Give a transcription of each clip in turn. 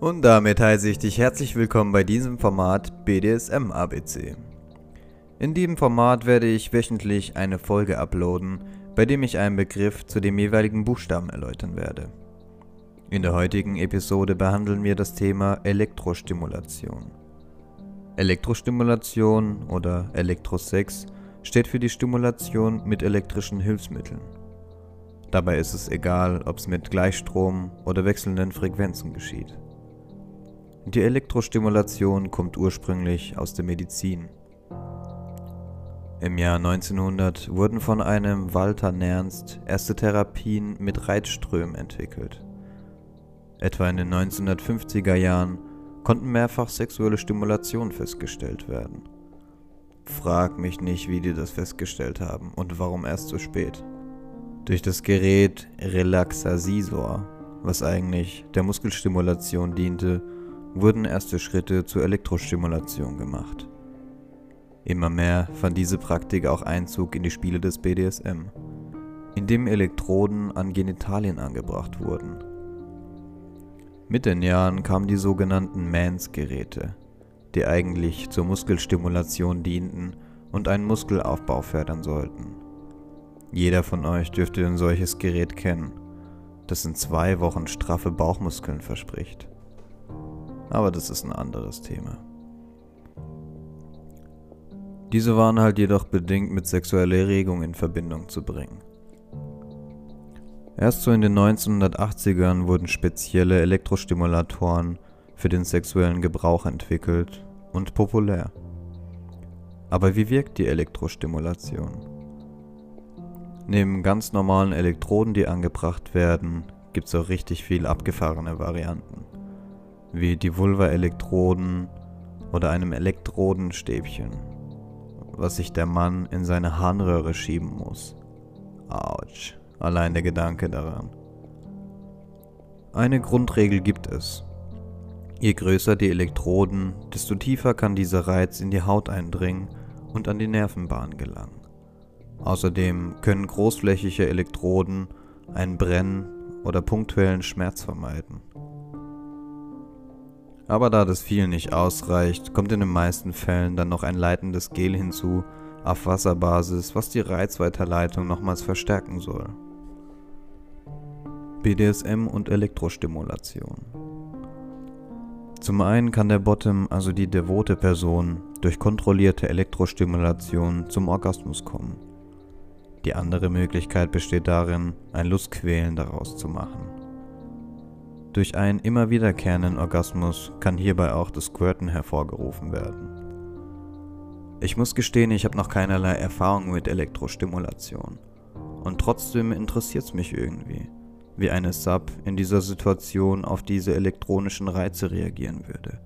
Und damit heiße ich dich herzlich willkommen bei diesem Format BDSM ABC. In diesem Format werde ich wöchentlich eine Folge uploaden, bei dem ich einen Begriff zu dem jeweiligen Buchstaben erläutern werde. In der heutigen Episode behandeln wir das Thema Elektrostimulation. Elektrostimulation oder Elektrosex steht für die Stimulation mit elektrischen Hilfsmitteln. Dabei ist es egal, ob es mit Gleichstrom oder wechselnden Frequenzen geschieht. Die Elektrostimulation kommt ursprünglich aus der Medizin. Im Jahr 1900 wurden von einem Walter Nernst erste Therapien mit Reizströmen entwickelt. Etwa in den 1950er Jahren konnten mehrfach sexuelle Stimulationen festgestellt werden. Frag mich nicht, wie die das festgestellt haben und warum erst so spät. Durch das Gerät Relaxasisor, was eigentlich der Muskelstimulation diente, wurden erste Schritte zur Elektrostimulation gemacht. Immer mehr fand diese Praktik auch Einzug in die Spiele des BDSM, indem Elektroden an Genitalien angebracht wurden. Mit den Jahren kamen die sogenannten Mans-Geräte, die eigentlich zur Muskelstimulation dienten und einen Muskelaufbau fördern sollten. Jeder von euch dürfte ein solches Gerät kennen, das in zwei Wochen straffe Bauchmuskeln verspricht. Aber das ist ein anderes Thema. Diese waren halt jedoch bedingt mit sexueller Erregung in Verbindung zu bringen. Erst so in den 1980ern wurden spezielle Elektrostimulatoren für den sexuellen Gebrauch entwickelt und populär. Aber wie wirkt die Elektrostimulation? Neben ganz normalen Elektroden, die angebracht werden, gibt es auch richtig viel abgefahrene Varianten wie die Vulva-Elektroden oder einem Elektrodenstäbchen, was sich der Mann in seine Harnröhre schieben muss. Autsch, allein der Gedanke daran. Eine Grundregel gibt es. Je größer die Elektroden, desto tiefer kann dieser Reiz in die Haut eindringen und an die Nervenbahn gelangen. Außerdem können großflächige Elektroden einen Brennen oder punktuellen Schmerz vermeiden. Aber da das viel nicht ausreicht, kommt in den meisten Fällen dann noch ein leitendes Gel hinzu, auf Wasserbasis, was die Reizweiterleitung nochmals verstärken soll. BDSM und Elektrostimulation. Zum einen kann der Bottom, also die devote Person, durch kontrollierte Elektrostimulation zum Orgasmus kommen. Die andere Möglichkeit besteht darin, ein Lustquälen daraus zu machen. Durch einen immer wiederkehrenden Orgasmus kann hierbei auch das Squirten hervorgerufen werden. Ich muss gestehen, ich habe noch keinerlei Erfahrung mit Elektrostimulation. Und trotzdem interessiert es mich irgendwie, wie eine Sub in dieser Situation auf diese elektronischen Reize reagieren würde.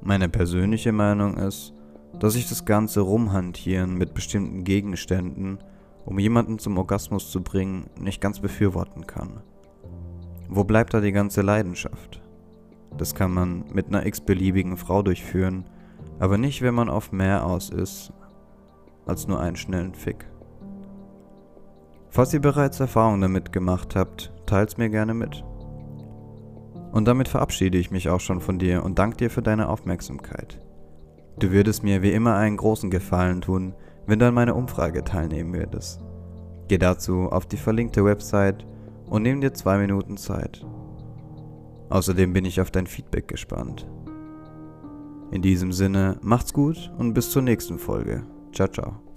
Meine persönliche Meinung ist, dass ich das ganze Rumhantieren mit bestimmten Gegenständen, um jemanden zum Orgasmus zu bringen, nicht ganz befürworten kann. Wo bleibt da die ganze Leidenschaft? Das kann man mit einer x-beliebigen Frau durchführen, aber nicht, wenn man auf mehr aus ist als nur einen schnellen Fick. Falls ihr bereits Erfahrungen damit gemacht habt, teilt's mir gerne mit. Und damit verabschiede ich mich auch schon von dir und danke dir für deine Aufmerksamkeit. Du würdest mir wie immer einen großen Gefallen tun, wenn du an meiner Umfrage teilnehmen würdest. Geh dazu auf die verlinkte Website und nimm dir zwei Minuten Zeit. Außerdem bin ich auf dein Feedback gespannt. In diesem Sinne, macht's gut und bis zur nächsten Folge. Ciao, ciao.